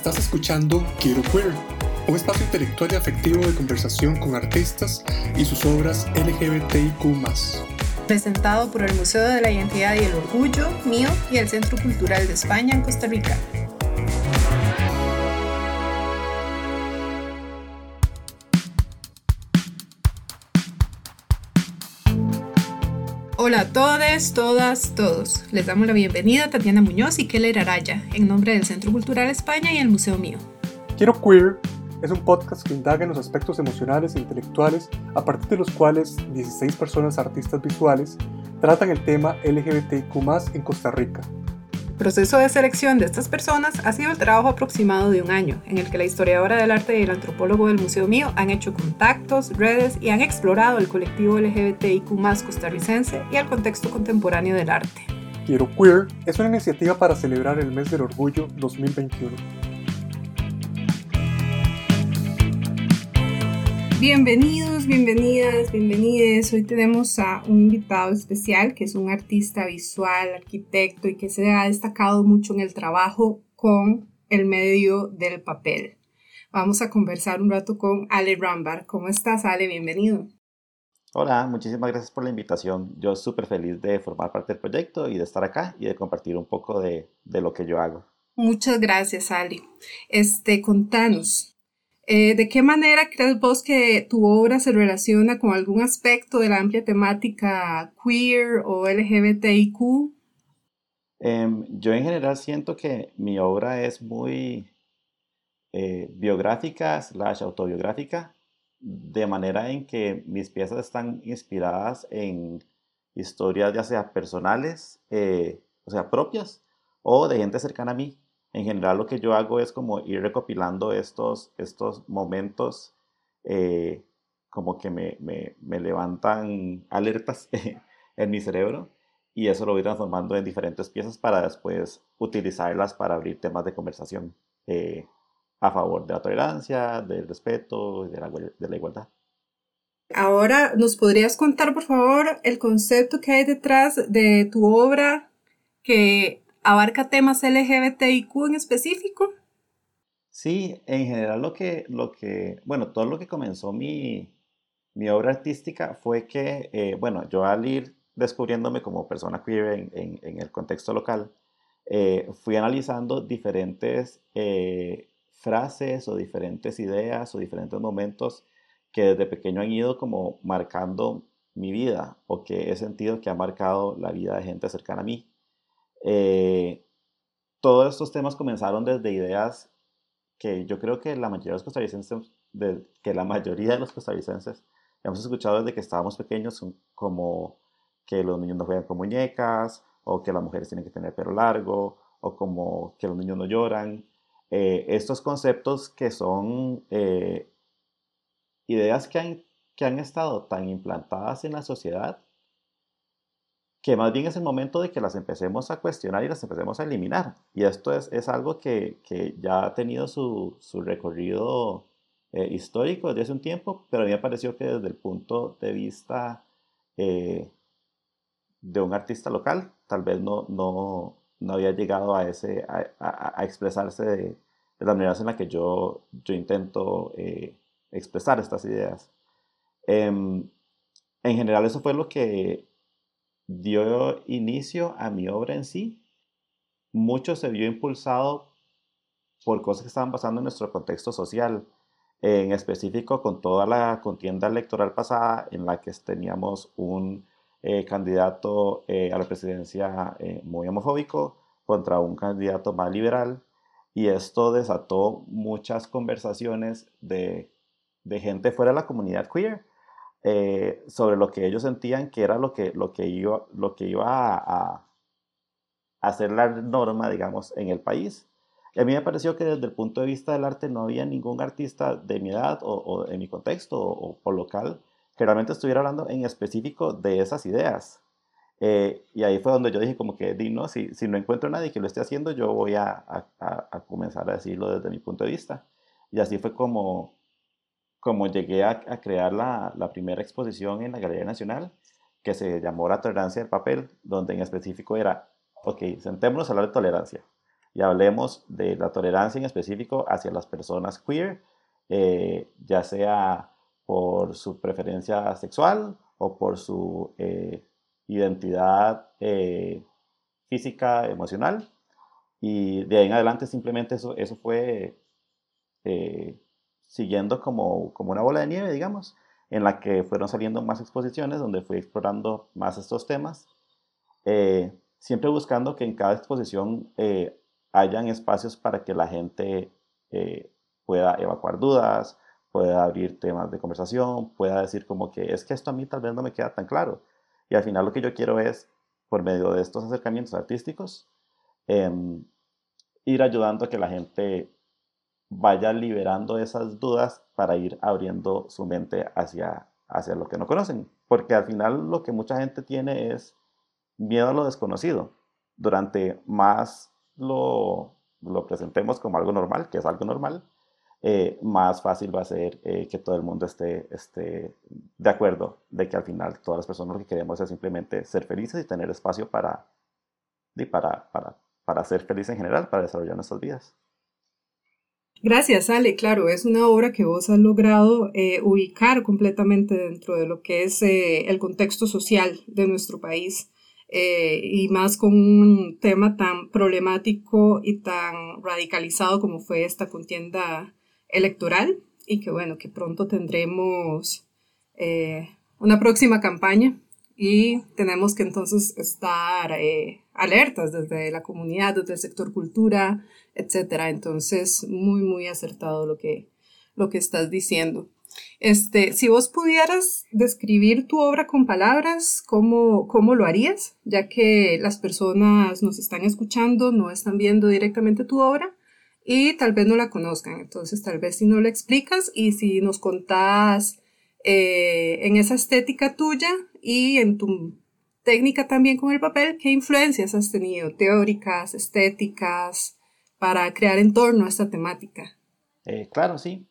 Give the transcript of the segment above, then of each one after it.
Estás escuchando Quiero Queer, un espacio intelectual y afectivo de conversación con artistas y sus obras LGBTIQ. Presentado por el Museo de la Identidad y el Orgullo, mío y el Centro Cultural de España en Costa Rica. Hola a todos, todas, todos. Les damos la bienvenida a Tatiana Muñoz y Keller Araya, en nombre del Centro Cultural España y el Museo Mío. Quiero Queer es un podcast que indaga en los aspectos emocionales e intelectuales a partir de los cuales 16 personas artistas visuales tratan el tema LGBTQ en Costa Rica proceso de selección de estas personas ha sido el trabajo aproximado de un año, en el que la historiadora del arte y el antropólogo del Museo Mío han hecho contactos, redes y han explorado el colectivo LGBTIQ costarricense y el contexto contemporáneo del arte. Quiero Queer es una iniciativa para celebrar el mes del orgullo 2021 Bienvenidos, bienvenidas, bienvenides. Hoy tenemos a un invitado especial que es un artista visual, arquitecto y que se ha destacado mucho en el trabajo con el medio del papel. Vamos a conversar un rato con Ale Rambar. ¿Cómo estás, Ale? Bienvenido. Hola, muchísimas gracias por la invitación. Yo súper feliz de formar parte del proyecto y de estar acá y de compartir un poco de, de lo que yo hago. Muchas gracias, Ale. Este, contanos, eh, ¿De qué manera crees vos que tu obra se relaciona con algún aspecto de la amplia temática queer o LGBTIQ? Em, yo en general siento que mi obra es muy eh, biográfica slash autobiográfica, de manera en que mis piezas están inspiradas en historias ya sea personales, eh, o sea, propias, o de gente cercana a mí en general lo que yo hago es como ir recopilando estos, estos momentos eh, como que me, me, me, levantan alertas en mi cerebro y eso lo voy transformando en diferentes piezas para después utilizarlas para abrir temas de conversación eh, a favor de la tolerancia, del respeto y de la, de la igualdad. Ahora, ¿nos podrías contar, por favor, el concepto que hay detrás de tu obra que abarca temas LGBTIQ en específico? Sí, en general lo que, lo que bueno, todo lo que comenzó mi, mi obra artística fue que, eh, bueno, yo al ir descubriéndome como persona queer en, el contexto local, eh, fui analizando diferentes eh, frases o diferentes ideas o diferentes momentos que desde pequeño han ido como marcando mi vida o que he sentido que ha marcado la vida de gente cercana a mí. Eh, todos estos temas comenzaron desde ideas que yo creo que la mayoría de los costarricenses, que la mayoría de los costarricenses hemos escuchado desde que estábamos pequeños, como que los niños no juegan con muñecas, o que las mujeres tienen que tener pelo largo, o como que los niños no lloran. Eh, estos conceptos que son eh, ideas que han, que han estado tan implantadas en la sociedad que más bien es el momento de que las empecemos a cuestionar y las empecemos a eliminar. Y esto es, es algo que, que, ya ha tenido su, su recorrido eh, histórico desde hace un tiempo, pero a mí me pareció que desde el punto de vista eh, de un artista local, tal vez no, no, no había llegado a, ese, a, expresarse de, de, la manera en la que yo, yo intento eh, expresar estas ideas. Em, en general eso fue lo que dio inicio a mi obra en sí. Mucho se vio impulsado por cosas que estaban pasando en nuestro contexto social, en específico con toda la contienda electoral pasada en la que teníamos un eh, candidato eh, a la presidencia eh, muy homofóbico contra un candidato más liberal y esto desató muchas conversaciones de, de gente fuera de la comunidad queer eh, sobre lo que ellos sentían que era lo que, lo que iba, lo que iba a, hacer la norma, digamos, en el país. Y a mí me pareció que desde el punto de vista del arte no había ningún artista de mi edad o, en mi contexto o, o, local que realmente estuviera hablando en específico de esas ideas. Eh, y ahí fue donde yo dije como que, no, si, si no encuentro a nadie que lo esté haciendo, yo voy a, a, a comenzar a decirlo desde mi punto de vista. Y así fue como, como llegué a, crear la, la, primera exposición en la Galería Nacional, que se llamó La Tolerancia del Papel, donde en específico era, ok, sentémonos a hablar de tolerancia. y hablemos de la tolerancia en específico hacia las personas queer, eh, ya sea por su preferencia sexual o por su eh, identidad eh, física, emocional. Y de ahí en adelante simplemente eso, eso fue siguiendo como, como una bola de nieve, digamos, en la que fueron saliendo más exposiciones, donde fui explorando más estos temas, siempre buscando que en cada exposición hayan espacios para que la gente eh, pueda evacuar dudas, pueda abrir temas de conversación, pueda decir como que es que esto a mí tal vez no me queda tan claro. Y al final lo que yo quiero es, por medio de estos acercamientos artísticos, em, ir ayudando a que la gente vaya liberando esas dudas para ir abriendo su mente hacia, hacia lo que no conocen. Porque al final lo que mucha gente tiene es miedo a lo desconocido. Durante más lo, lo presentemos como algo normal, que es algo normal, eh, más fácil va a ser eh, que todo el mundo esté, esté de acuerdo de que al final todas las personas lo que queremos es simplemente ser felices y tener espacio para, para, para, para ser felices en general, para desarrollar nuestras vidas. Gracias, Ale. Claro, es una obra que vos has logrado eh, ubicar completamente dentro de lo que es el contexto social de nuestro país. Eh, y más con un tema tan problemático y tan radicalizado como fue esta contienda electoral y que bueno, que pronto tendremos eh, una próxima campaña y tenemos que entonces estar eh, alertas desde la comunidad, desde el sector cultura, etcétera. Entonces, muy, muy acertado lo que, lo que estás diciendo. Este, si vos pudieras describir tu obra con palabras, ¿cómo, ¿cómo lo harías? Ya que las personas nos están escuchando, no están viendo directamente tu obra y tal vez no la conozcan. Entonces, tal vez si no la explicas y si nos contás eh, en esa estética tuya y en tu técnica también con el papel, ¿qué influencias has tenido, teóricas, estéticas, para crear en torno a esta temática? Eh, claro, sí.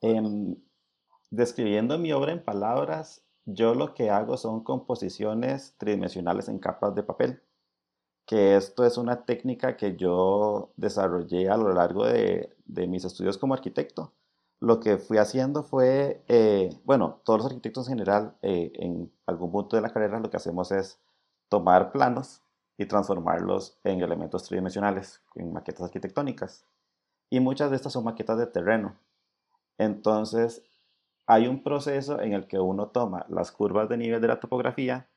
Em, Describiendo mi obra en palabras, yo lo que hago son composiciones tridimensionales en capas de papel, que esto es una técnica que yo desarrollé a lo largo de, mis estudios como arquitecto. Lo que fui haciendo fue, eh, bueno, todos los arquitectos en general, eh, en algún punto de la carrera lo que hacemos es tomar planos y transformarlos en elementos tridimensionales, en maquetas arquitectónicas. Y muchas de estas son maquetas de terreno. Entonces, hay un proceso en el que uno toma las curvas de nivel de la topografía,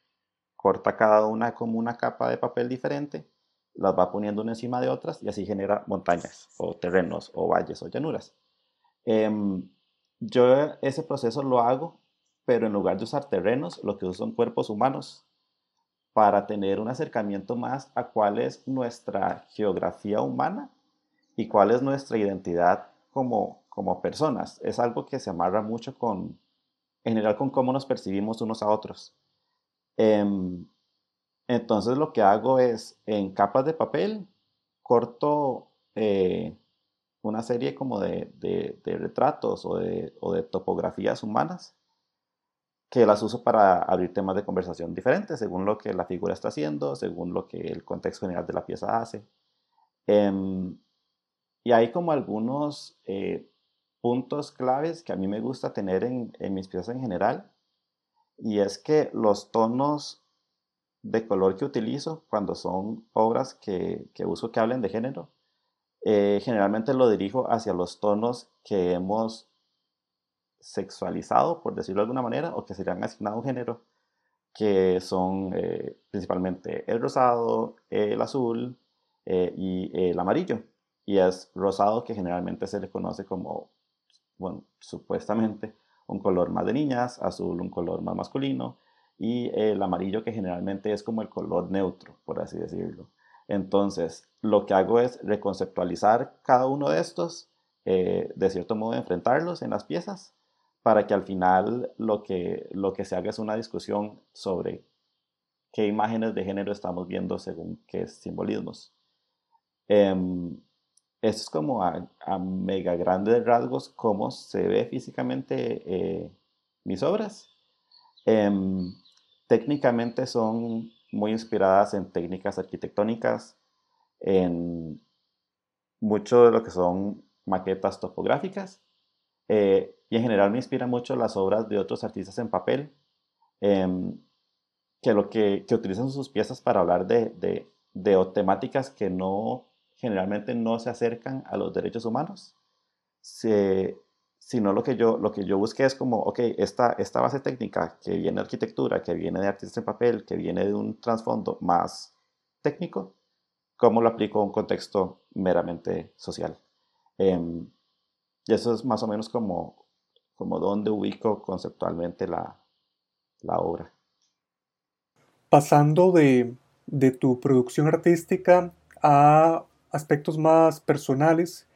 corta cada una como una capa de papel diferente, las va poniendo una encima de otras y así genera montañas o terrenos o valles o llanuras. Em, yo ese proceso lo hago, pero en lugar de usar terrenos, lo que uso son cuerpos humanos para tener un acercamiento más a cuál es nuestra geografía humana y cuál es nuestra identidad como, como personas. Es algo que se amarra mucho con, en general, con cómo nos percibimos unos a otros. Em, entonces lo que hago es, en capas de papel, corto eh, una serie como de, retratos o de, o de, topografías humanas que las uso para abrir temas de conversación diferentes según lo que la figura está haciendo, según lo que el contexto general de la pieza hace. Em, y hay como algunos eh, puntos claves que a mí me gusta tener en, mis piezas en general. Y es que los tonos de color que utilizo cuando son obras que, uso que hablen de género, eh, generalmente lo dirijo hacia los tonos que hemos sexualizado, por decirlo de alguna manera, o que se le han asignado un género, que son eh, principalmente el rosado, el azul eh, y el amarillo. Y es rosado que generalmente se le conoce como bueno, supuestamente un color más de niñas, azul un color más masculino y el amarillo que generalmente es como el color neutro, por así decirlo. Entonces, lo que hago es reconceptualizar cada uno de estos, eh, de cierto modo enfrentarlos en las piezas, para que al final lo que, lo que se haga es una discusión sobre qué imágenes de género estamos viendo según qué simbolismos. Em, esto es como a, mega grandes rasgos cómo se ve físicamente eh, mis obras. Em, técnicamente son muy inspiradas en técnicas arquitectónicas, en mucho de lo que son maquetas topográficas eh, y en general me inspira mucho las obras de otros artistas en papel em, que, lo que, que, utilizan sus piezas para hablar de, de, de temáticas que no generalmente no se acercan a los derechos humanos, se, sino lo que yo, lo que yo busqué es como, ok, esta, esta base técnica que viene de arquitectura, que viene de artistas en papel, que viene de un trasfondo más técnico, ¿cómo lo aplico a un contexto meramente social? Em, y eso es más o menos como, como donde ubico conceptualmente la, la obra. Pasando de, de tu producción artística a aspectos más personales,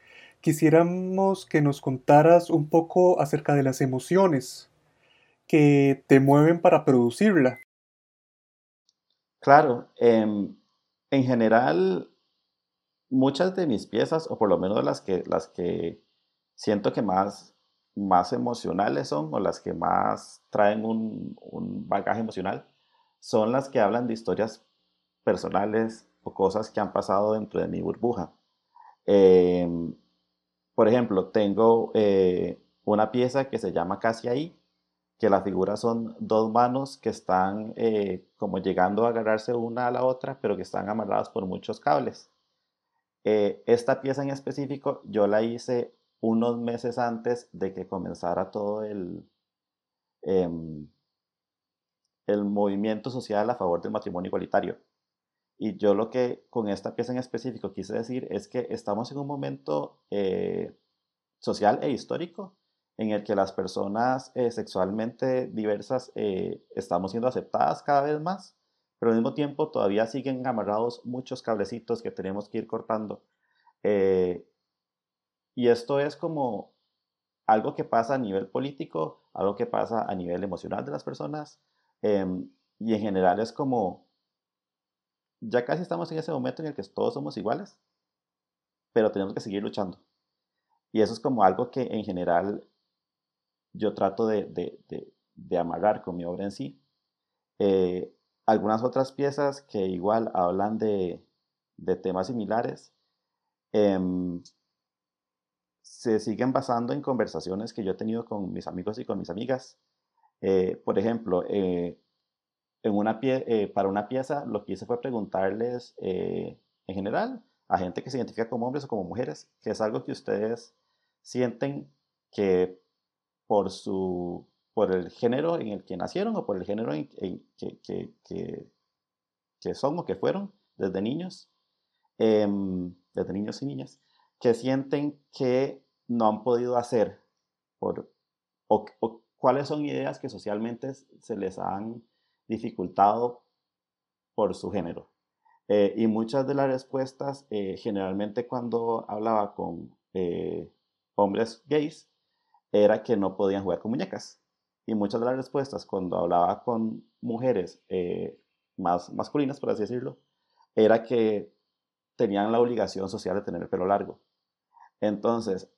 quisiéramos que nos contaras un poco acerca de las emociones que te mueven para producirla. Claro, em, en general, muchas de mis piezas, o por lo menos las que, las que siento que más, más emocionales son, o las que más traen un, un bagaje emocional, son las que hablan de historias personales o cosas que han pasado dentro de mi burbuja. Em, por ejemplo, tengo eh, una pieza que se llama Casi ahí, que las figuras son dos manos que están eh, como llegando a agarrarse una a la otra, pero que están amarradas por muchos cables. Eh, esta pieza en específico yo la hice unos meses antes de que comenzara todo el, em, el movimiento social a favor del matrimonio igualitario. Y yo lo que con esta pieza en específico quise decir es que estamos en un momento eh, social e histórico en el que las personas eh, sexualmente diversas eh, estamos siendo aceptadas cada vez más, pero al mismo tiempo todavía siguen amarrados muchos cablecitos que tenemos que ir cortando. y esto es como algo que pasa a nivel político, algo que pasa a nivel emocional de las personas, em, y en general es como ya casi estamos en ese momento en el que todos somos iguales, pero tenemos que seguir luchando. Y eso es como algo que en general yo trato de, de, amarrar con mi obra en sí. Eh, algunas otras piezas que igual hablan de, temas similares em, se siguen basando en conversaciones que yo he tenido con mis amigos y con mis amigas. Eh, por ejemplo, eh, en una pie, eh, para una pieza lo que hice fue preguntarles eh, en general a gente que se identifica como hombres o como mujeres, que es algo que ustedes sienten que por su por el género en el que nacieron o por el género en, que, que, que, son o que fueron desde niños, em, desde niños y niñas, que sienten que no han podido hacer por, o, o cuáles son ideas que socialmente se les han dificultado por su género. Eh, y muchas de las respuestas, eh, generalmente cuando hablaba con eh, hombres gays, era que no podían jugar con muñecas. Y muchas de las respuestas cuando hablaba con mujeres más masculinas, por así decirlo, era que tenían la obligación social de tener el pelo largo. Entonces,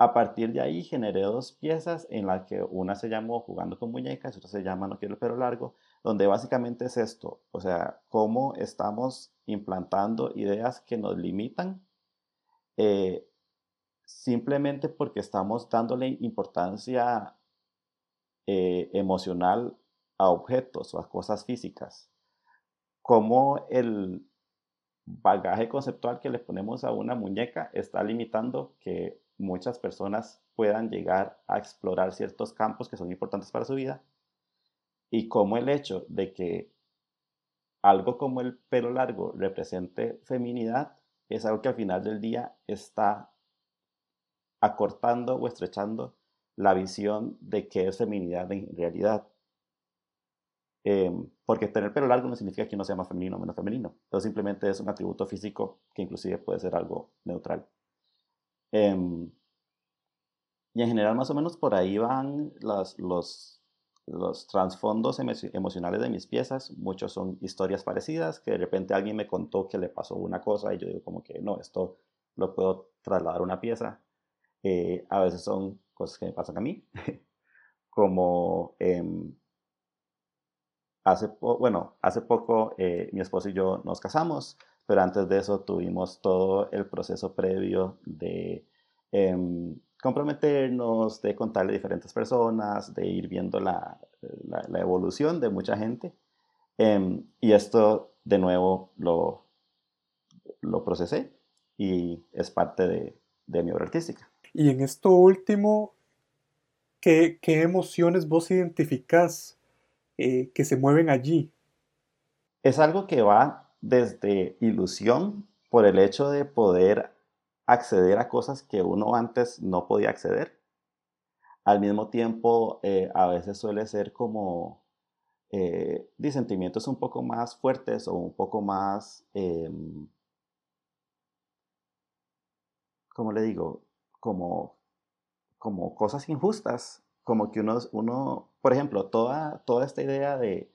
a partir de ahí generé dos piezas en las que una se llamó Jugando con muñecas y otra se llama No quiero el pelo largo, donde básicamente es esto, o sea, cómo estamos implantando ideas que nos limitan eh, simplemente porque estamos dándole importancia eh, emocional a objetos o a cosas físicas. Cómo el bagaje conceptual que le ponemos a una muñeca está limitando que muchas personas puedan llegar a explorar ciertos campos que son importantes para su vida y como el hecho de que algo como el pelo largo represente feminidad es algo que al final del día está acortando o estrechando la visión de qué es feminidad en realidad. Em, porque tener pelo largo no significa que uno sea más femenino o menos femenino. Entonces simplemente es un atributo físico que inclusive puede ser algo neutral. Em, y en general más o menos por ahí van los, los, los trasfondos emocionales de mis piezas. Muchos son historias parecidas, que de repente alguien me contó que le pasó una cosa y yo digo como que no, esto lo puedo trasladar a una pieza. Eh, a veces son cosas que me pasan a mí, como em, hace, bueno, hace poco eh, mi esposo y yo nos casamos, pero antes de eso tuvimos todo el proceso previo de em, comprometernos, de contarle a diferentes personas, de ir viendo la, la, evolución de mucha gente. Em, y esto de nuevo lo, lo procesé y es parte de, de mi obra artística. Y en esto último, ¿qué, qué emociones vos identificás eh, que se mueven allí? Es algo que va desde ilusión por el hecho de poder acceder a cosas que uno antes no podía acceder. Al mismo tiempo, eh, a veces suele ser como eh, de sentimientos un poco más fuertes o un poco más, em, ¿cómo le digo? Como, como cosas injustas, como que uno, uno por ejemplo, toda, toda esta idea de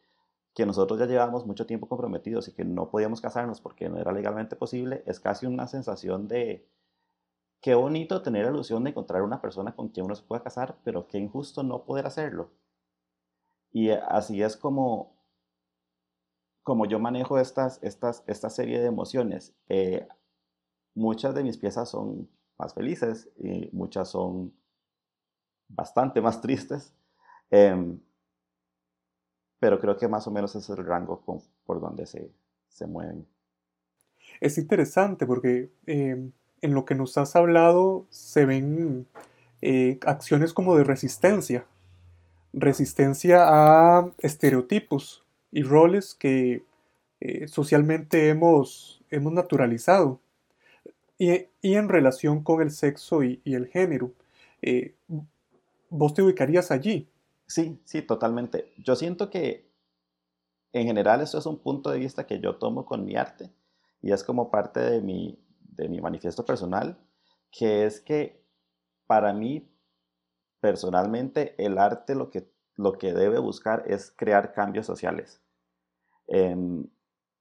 que nosotros ya llevábamos mucho tiempo comprometidos y que no podíamos casarnos porque no era legalmente posible, es casi una sensación de, qué bonito tener la ilusión de encontrar una persona con quien uno se pueda casar, pero qué injusto no poder hacerlo. Y así es como, como yo manejo estas, estas, esta serie de emociones. Eh, muchas de mis piezas son más felices y muchas son bastante más tristes. Em, pero creo que más o menos es el rango por donde se, se mueven. Es interesante porque em, en lo que nos has hablado se ven eh, acciones como de resistencia. Resistencia a estereotipos y roles que eh, socialmente hemos, hemos naturalizado. Y, en relación con el sexo y, el género, eh, ¿vos te ubicarías allí? Sí, sí, totalmente. Yo siento que en general eso es un punto de vista que yo tomo con mi arte y es como parte de mi, de mi manifiesto personal, que es que para mí, personalmente, el arte lo que, lo que debe buscar es crear cambios sociales.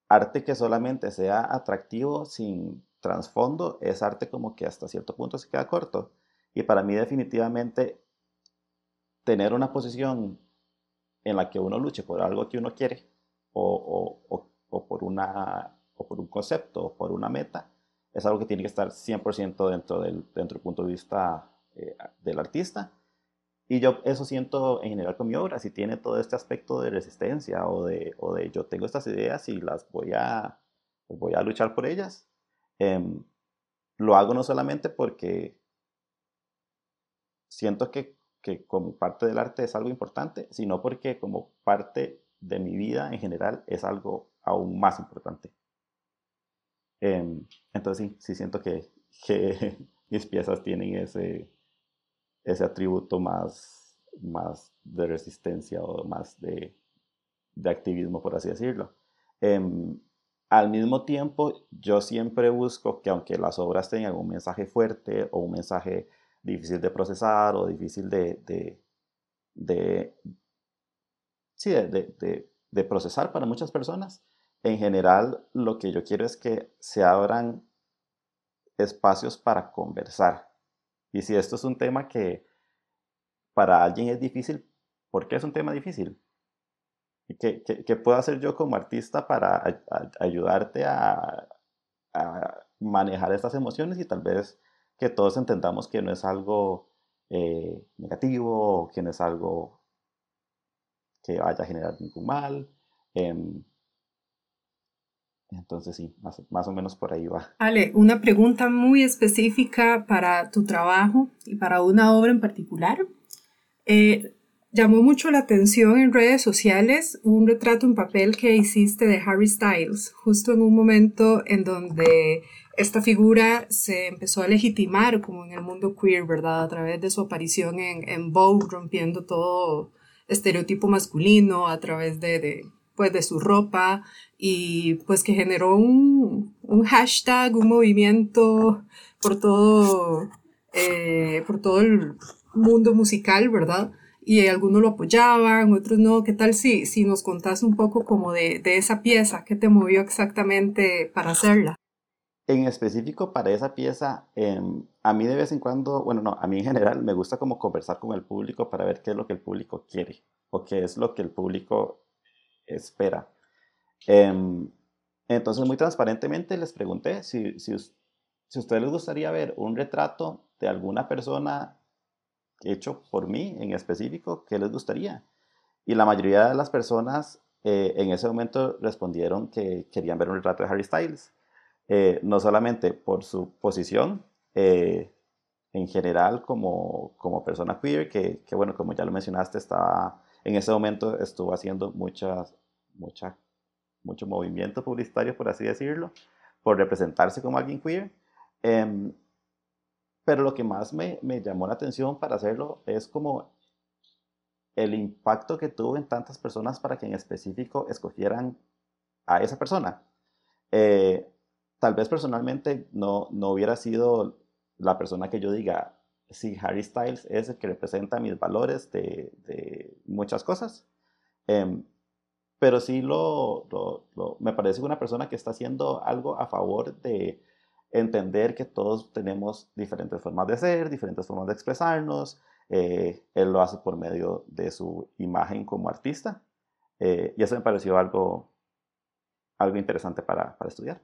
Arte que solamente sea atractivo sin trasfondo es arte como que hasta cierto punto se queda corto. Y para mí definitivamente tener una posición en la que uno luche por algo que uno quiere o, o por, una, o por un concepto o por una meta es algo que tiene que estar 100% dentro del, dentro del punto de vista eh, del artista. Y yo eso siento en general con mi obra, si tiene todo este aspecto de resistencia o de, o de yo tengo estas ideas y las voy a, voy a luchar por ellas, em, lo hago no solamente porque siento que, que como parte del arte es algo importante, sino porque como parte de mi vida en general es algo aún más importante. Em, entonces sí, sí siento que, que mis piezas tienen ese, ese atributo más, más de resistencia o más de, de activismo, por así decirlo. Em, al mismo tiempo, yo siempre busco que aunque las obras tengan un mensaje fuerte o un mensaje difícil de procesar o difícil de, de, de sí, de, de, procesar para muchas personas, en general lo que yo quiero es que se abran espacios para conversar. Y si esto es un tema que para alguien es difícil, ¿por qué es un tema difícil? ¿Y qué, qué, puedo hacer yo como artista para ayudarte a, manejar estas emociones y tal vez que todos entendamos que no es algo eh, negativo, que no es algo que vaya a generar ningún mal? Em, entonces sí, más, o menos por ahí va. Ale, una pregunta muy específica para tu trabajo y para una obra en particular. Eh, llamó mucho la atención en redes sociales un retrato en papel que hiciste de Harry Styles, justo en un momento en donde esta figura se empezó a legitimar como en el mundo queer, ¿verdad? A través de su aparición en, en Vogue, rompiendo todo estereotipo masculino, a través de pues de su ropa y pues que generó un, un hashtag, un movimiento por todo, eh, por todo el mundo musical, ¿verdad? Y algunos lo apoyaban, otros no. ¿Qué tal si, si nos contás un poco como de, de esa pieza? ¿Qué te movió exactamente para hacerla? En específico para esa pieza, em, a mí de vez en cuando, bueno, no, a mí en general me gusta como conversar con el público para ver qué es lo que el público quiere o qué es lo que el público espera. Em, entonces, muy transparentemente les pregunté si, si, si a ustedes les gustaría ver un retrato de alguna persona hecho por mí en específico, ¿qué les gustaría? Y la mayoría de las personas eh, en ese momento respondieron que querían ver un retrato de Harry Styles. Eh, no solamente por su posición eh, en general como, como persona queer, que, que, bueno, como ya lo mencionaste, estaba, en ese momento estuvo haciendo muchas, mucha, mucho movimiento publicitario, por así decirlo, por representarse como alguien queer. Em, pero lo que más me, me, llamó la atención para hacerlo es como el impacto que tuvo en tantas personas para que en específico escogieran a esa persona. Eh, tal vez personalmente no, no hubiera sido la persona que yo diga, si Harry Styles es el que representa mis valores de, de muchas cosas. Em, pero sí lo, lo, me parece una persona que está haciendo algo a favor de entender que todos tenemos diferentes formas de ser, diferentes formas de expresarnos. Eh, él lo hace por medio de su imagen como artista. Eh, y eso me pareció algo, algo interesante para, para estudiar.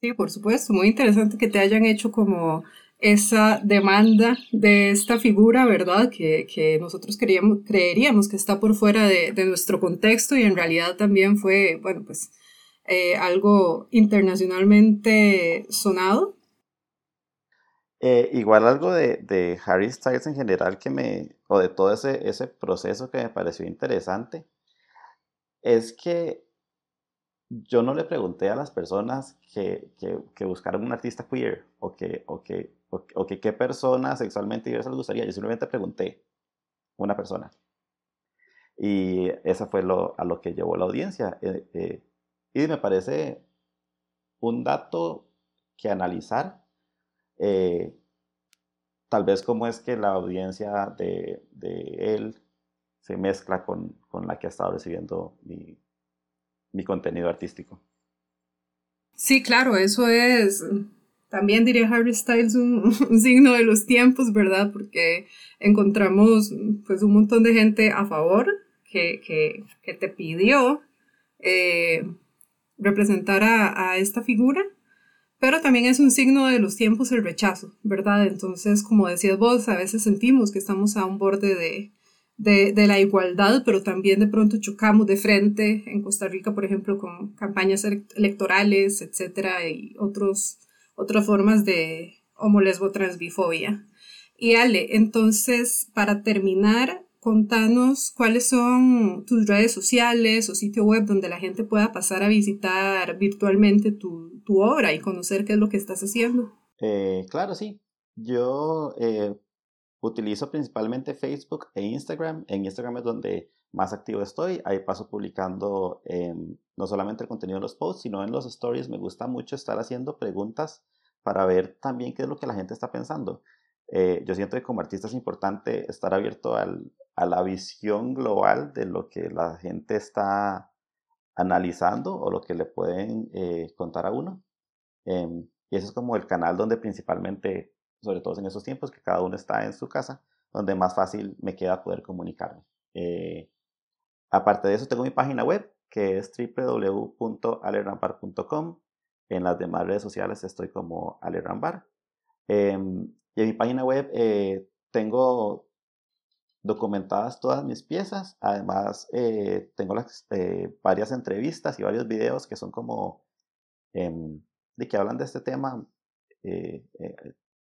Sí, por supuesto, muy interesante que te hayan hecho como esa demanda de esta figura, ¿verdad? Que, que nosotros queríamos, creeríamos que está por fuera de, de, nuestro contexto y en realidad también fue, bueno, pues eh, algo internacionalmente sonado. Eh, igual algo de, de, Harry Styles en general que me, o de todo ese, ese proceso que me pareció interesante, es que yo no le pregunté a las personas que, que, que buscaron un artista queer o que, o que, o, que qué persona sexualmente diversa les gustaría. Yo simplemente pregunté una persona. Y eso fue lo, a lo que llevó la audiencia. Eh, eh, y me parece un dato que analizar. Eh, tal vez cómo es que la audiencia de, de él se mezcla con, con, la que ha estado recibiendo mi, mi contenido artístico. Sí, claro, eso es, también diría Harry Styles, un, signo de los tiempos, ¿verdad? Porque encontramos pues un montón de gente a favor que, que, que te pidió eh, representar a, a, esta figura, pero también es un signo de los tiempos el rechazo, ¿verdad? Entonces, como decías vos, a veces sentimos que estamos a un borde de, de, de, la igualdad, pero también de pronto chocamos de frente en Costa Rica, por ejemplo, con campañas electorales, etcétera, y otros, otras formas de homolesbo transbifobia. Y Ale, entonces, para terminar, contanos cuáles son tus redes sociales o sitio web donde la gente pueda pasar a visitar virtualmente tu, tu obra y conocer qué es lo que estás haciendo. Eh, claro, sí. Yo eh, Utilizo principalmente Facebook e Instagram. En Instagram es donde más activo estoy. Ahí paso publicando no solamente el contenido de los posts, sino en los stories. Me gusta mucho estar haciendo preguntas para ver también qué es lo que la gente está pensando. Eh, yo siento que como artista es importante estar abierto al, a la visión global de lo que la gente está analizando o lo que le pueden eh, contar a uno. Em, y ese es como el canal donde principalmente sobre todo en esos tiempos que cada uno está en su casa, donde más fácil me queda poder comunicarme. Eh, aparte de eso, tengo mi página web que es www.alerampar.com. En las demás redes sociales estoy como Alerampar. Eh, y en mi página web eh, tengo documentadas todas mis piezas. Además, eh, tengo las, varias entrevistas y varios videos que son como em, de que hablan de este tema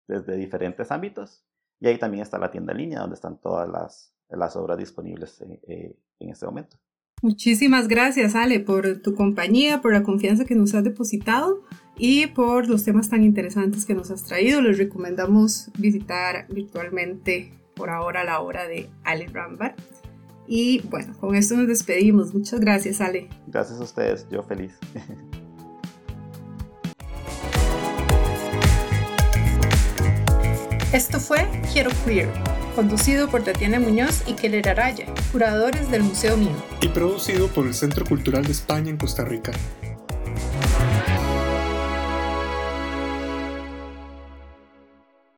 desde diferentes ámbitos. Y ahí también está la tienda en línea donde están todas las, las obras disponibles en, eh, en este momento. Muchísimas gracias, Ale, por tu compañía, por la confianza que nos has depositado y por los temas tan interesantes que nos has traído. Les recomendamos visitar virtualmente por ahora la obra de Ale Rambar. Y bueno, con esto nos despedimos. Muchas gracias, Ale. Gracias a ustedes, yo feliz. Esto fue Quiero Queer, conducido por Tatiana Muñoz y Keller Araya, curadores del Museo Mío. Y producido por el Centro Cultural de España en Costa Rica.